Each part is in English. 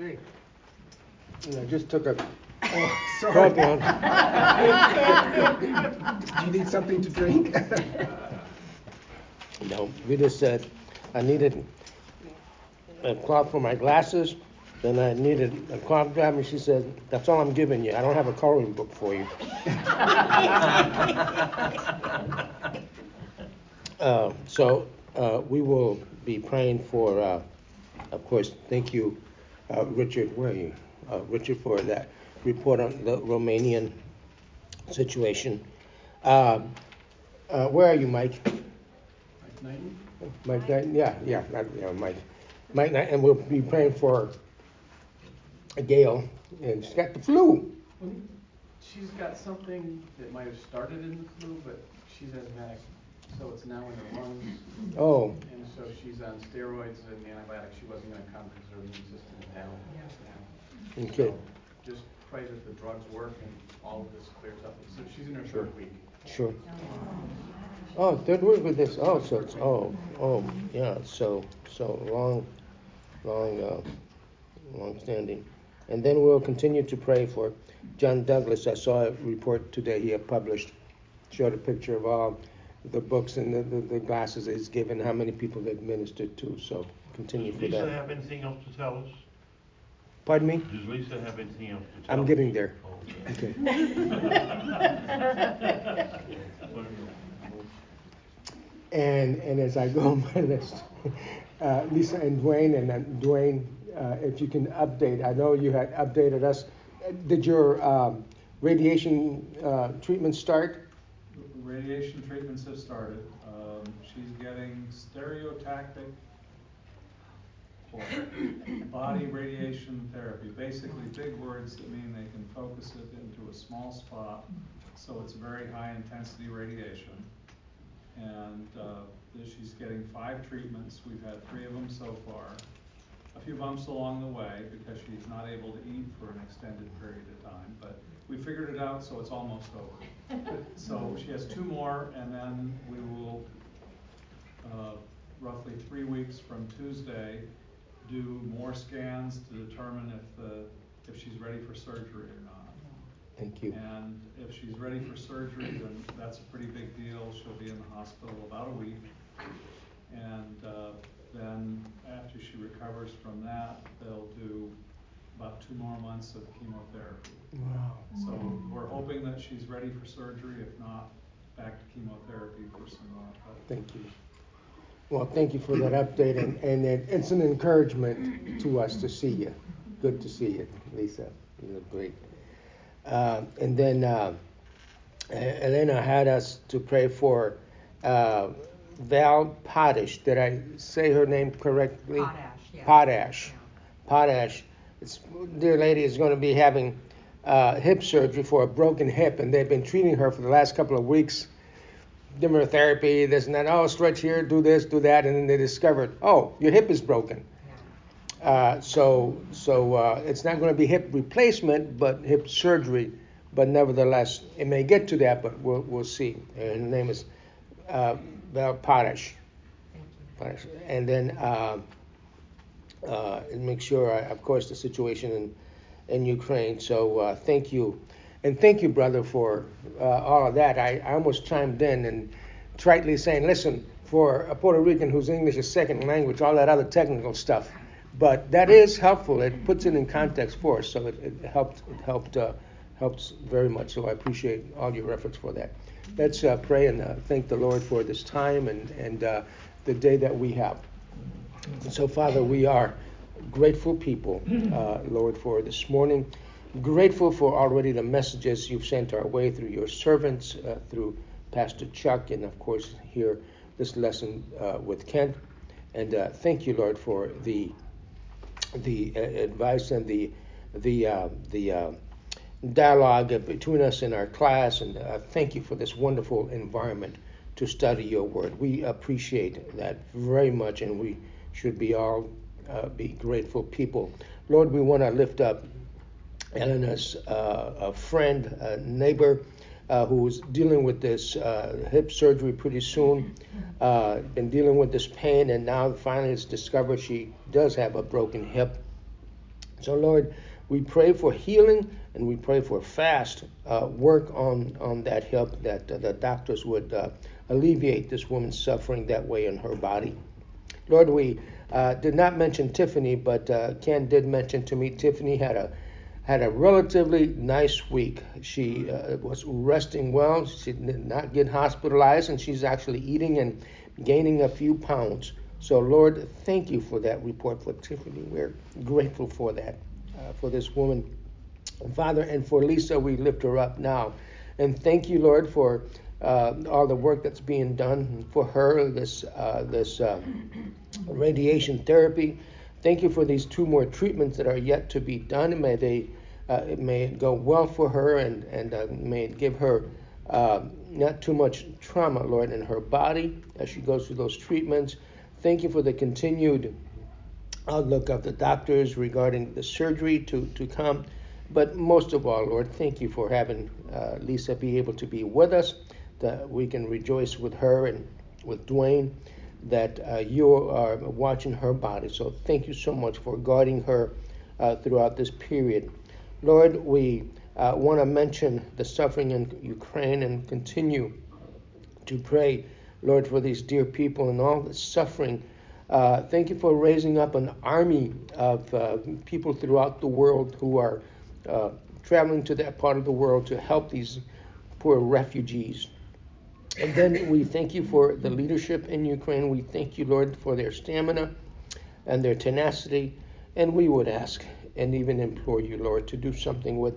Okay. And I just took a Oh, Sorry. Do you need something to drink? No, we just said I needed a cloth for my glasses, then I needed a cloth drop, and she said, that's all I'm giving you. I don't have a coloring book for you. Uh, so uh, we will be praying for, uh, of course, thank you, uh, Richard, where are you? Uh, Richard, for that report on the Romanian situation. Um, uh, where are you, Mike? Mike Knighton. Knight, yeah, yeah, not, yeah, Mike. Mike Knight, and we'll be praying for Gail, and she's got the flu. She's got something that might have started in the flu, but she's asthmatic, so it's now in her lungs. Oh, And so she's on steroids and antibiotics. She wasn't gonna come because her immune system is down. okay, So Just pray that the drugs work and all of this clears up. So she's in her Sure. third week. sure. Oh, third week with this, oh, so it's, oh, oh, yeah, so, so long, long, uh, long standing. And then we'll continue to pray for John Douglas. I saw a report today he had published, showed a picture of all the books and the, the, the glasses is given, how many people they've ministered to, so continue for Does Lisa that. have anything else to tell us? Pardon me? Does Lisa have anything else to tell us? I'm getting there. Oh, Okay. And, and as I go on my list, uh, Lisa and Dwayne, and then Dwayne, uh, if you can update, I know you had updated us. Did your um, radiation uh, treatment start? Radiation treatments have started. Um, she's getting stereotactic body radiation therapy. Basically, big words that mean they can focus it into a small spot, so it's very high intensity radiation. And, uh, she's getting five treatments. We've had three of them so far. A few bumps along the way because she's not able to eat for an extended period of time, but we figured it out, so it's almost over. So she has two more, and then we will, uh, roughly three weeks from Tuesday, do more scans to determine if the, if she's ready for surgery or not. Thank you. And if she's ready for surgery, then that's a pretty big deal. She'll be in the hospital about a week. And uh, then after she recovers from that, they'll do about two more months of chemotherapy. Wow. So we're hoping that she's ready for surgery. If not, back to chemotherapy for some more. But Thank you. Well, thank you for that update, and, and it- it's an encouragement to us to see you. Good to see you, Lisa. You look great. Uh, and then uh, Elena had us to pray for uh, Val Potash. Did I say her name correctly? Potash, yeah. Potash. Yeah. Potash. This dear lady is going to be having uh, hip surgery for a broken hip, and they've been treating her for the last couple of weeks. Her therapy, this and that. Oh, stretch here, do this, do that, and then they discovered, oh, your hip is broken. Uh, so, so uh, it's not going to be hip replacement, but hip surgery. But nevertheless, it may get to that, but we'll, we'll see. And her name is uh, Val Potash. And then uh, and make sure, uh, of course, the situation in, in Ukraine. So uh, thank you. And thank you, brother, for uh, all of that. I, I almost chimed in and tritely saying, listen, for a Puerto Rican whose English is second language, all that other technical stuff. But that is helpful. It puts it in context for us, so it, it helped. It helped. Uh, helps very much. So I appreciate all your efforts for that. Let's uh, pray and uh, thank the Lord for this time and and the day that we have. And so, Father, we are grateful people, uh, Lord, for this morning. Grateful for already the messages you've sent our way through your servants, uh, through Pastor Chuck, and of course, here this lesson uh, with Kent. And uh, thank you, Lord, for the the uh, advice and the the uh, the uh, dialogue between us in our class. And uh, thank you for this wonderful environment to study your word. We appreciate that very much, and we should be all uh, be grateful people. Lord, we want to lift up Elena's uh, a friend, a neighbor. Uh, who's dealing with this uh, hip surgery pretty soon, uh, been dealing with this pain, and now finally it's discovered she does have a broken hip. So, Lord, we pray for healing and we pray for fast uh, work on, on that hip, that uh, the doctors would uh, alleviate this woman's suffering that way in her body. Lord, we uh, did not mention Tiffany, but uh, Ken did mention to me Tiffany had a had a relatively nice week. She uh, was resting well. She did not get hospitalized, and she's actually eating and gaining a few pounds. So, Lord, thank you for that report for Tiffany. We're grateful for that, uh, for this woman. Father, and for Lisa, we lift her up now. And thank you, Lord, for uh, all the work that's being done for her, this, uh, this uh, radiation therapy. Thank you for these two more treatments that are yet to be done. May they uh, may it go well for her and, and uh, may it give her uh, not too much trauma, Lord, in her body as she goes through those treatments. Thank you for the continued outlook of the doctors regarding the surgery to, to come. But most of all, Lord, thank you for having Lisa be able to be with us, that we can rejoice with her and with Dwayne, that uh, you are watching her body. So thank you so much for guarding her uh, throughout this period. Lord, we uh, want to mention the suffering in Ukraine and continue to pray, Lord, for these dear people and all the suffering. Uh, thank you for raising up an army of uh, people throughout the world who are uh, traveling to that part of the world to help these poor refugees. And then we thank you for the leadership in Ukraine. We thank you, Lord, for their stamina and their tenacity. And we would ask and even implore you, Lord, to do something with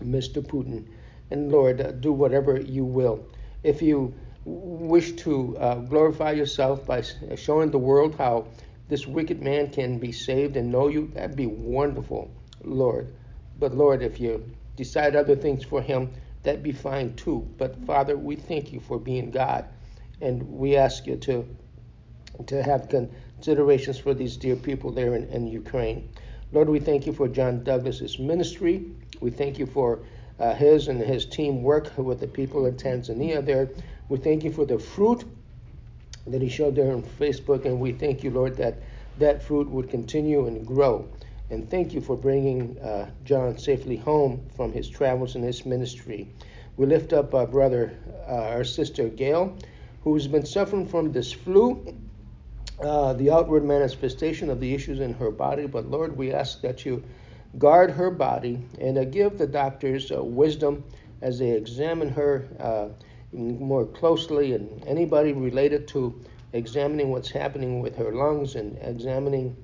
Mr. Putin. And Lord, uh, do whatever you will. If you wish to uh, glorify yourself by showing the world how this wicked man can be saved and know you, that'd be wonderful, Lord. But Lord, if you decide other things for him, that'd be fine too. But Father, we thank you for being God, and we ask you to to have considerations for these dear people there in, in Ukraine. Lord, we thank you for John Douglas's ministry. We thank you for uh, his and his team work with the people in Tanzania there. We thank you for the fruit that he showed there on Facebook, and we thank you, Lord, that that fruit would continue and grow. And thank you for bringing uh, John safely home from his travels and his ministry. We lift up our brother, uh, our sister Gail, who's been suffering from this flu, uh, the outward manifestation of the issues in her body. But Lord, we ask that you guard her body and uh, give the doctors uh, wisdom as they examine her uh, more closely and anybody related to examining what's happening with her lungs and examining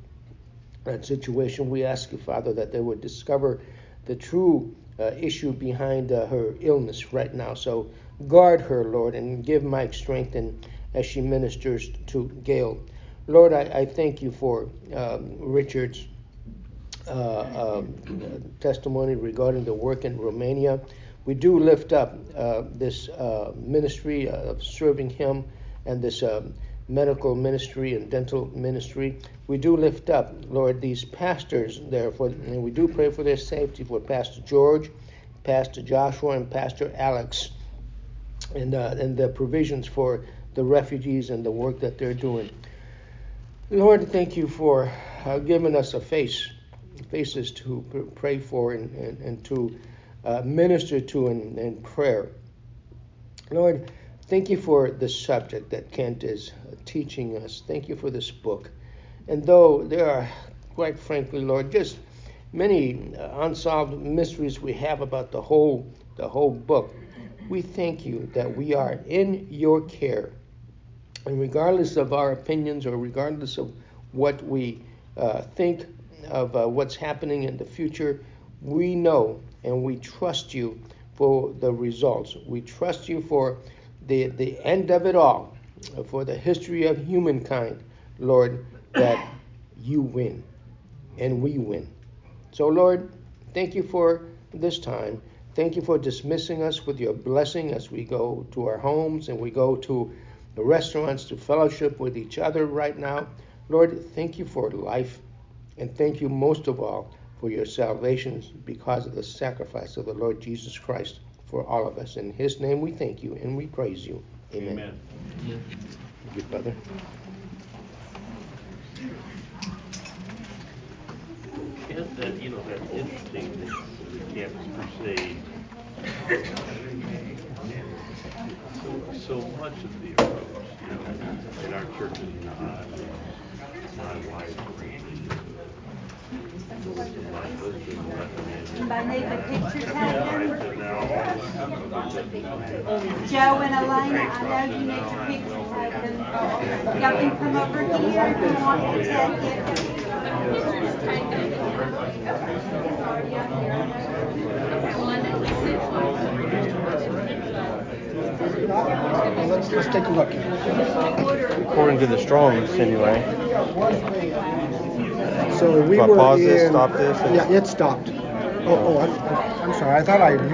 that situation. We ask you, Father, that they would discover the true uh, issue behind uh, her illness right now. So guard her, Lord, and give Mike strength and as she ministers to Gail. Lord, I, I thank you for um, Richard's uh, um, testimony regarding the work in Romania. We do lift up uh, this uh, ministry of serving him and this um, medical ministry and dental ministry. We do lift up, Lord, these pastors there, for, and we do pray for their safety for Pastor George, Pastor Joshua, and Pastor Alex, and, uh, and the provisions for the refugees and the work that they're doing. Lord, thank you for uh, giving us a face, faces to pray for and, and, and to uh, minister to in, in prayer. Lord, Thank you for the subject that Kent is uh, teaching us. Thank you for this book. And though there are, quite frankly, Lord, just many uh, unsolved mysteries we have about the whole the whole book, we thank you that we are in your care. And regardless of our opinions or regardless of what we uh, think of uh, what's happening in the future, we know and we trust you for the results. We trust you for the, the end of it all, for the history of humankind, Lord, that you win and we win. So, Lord, thank you for this time. Thank you for dismissing us with your blessing as we go to our homes and we go to the restaurants to fellowship with each other right now. Lord, thank you for life. And thank you most of all for your salvation because of the sacrifice of the Lord Jesus Christ for all of us. In His name we thank you and we praise you. Amen. Amen. Amen. Good brother. Isn't that, you know, that's interesting that the campus crusade, so, so much of the approach, you know, in our church is not my wife, by need the picture taken? But Joe and Elena, I know you need your picture taken. Y'all can come over here if you want to Let's, let's take a look. According to the Strongs, anyway. So we were pause this, stop this, Yeah, it stopped. Oh, oh, I'm, I'm sorry, I thought I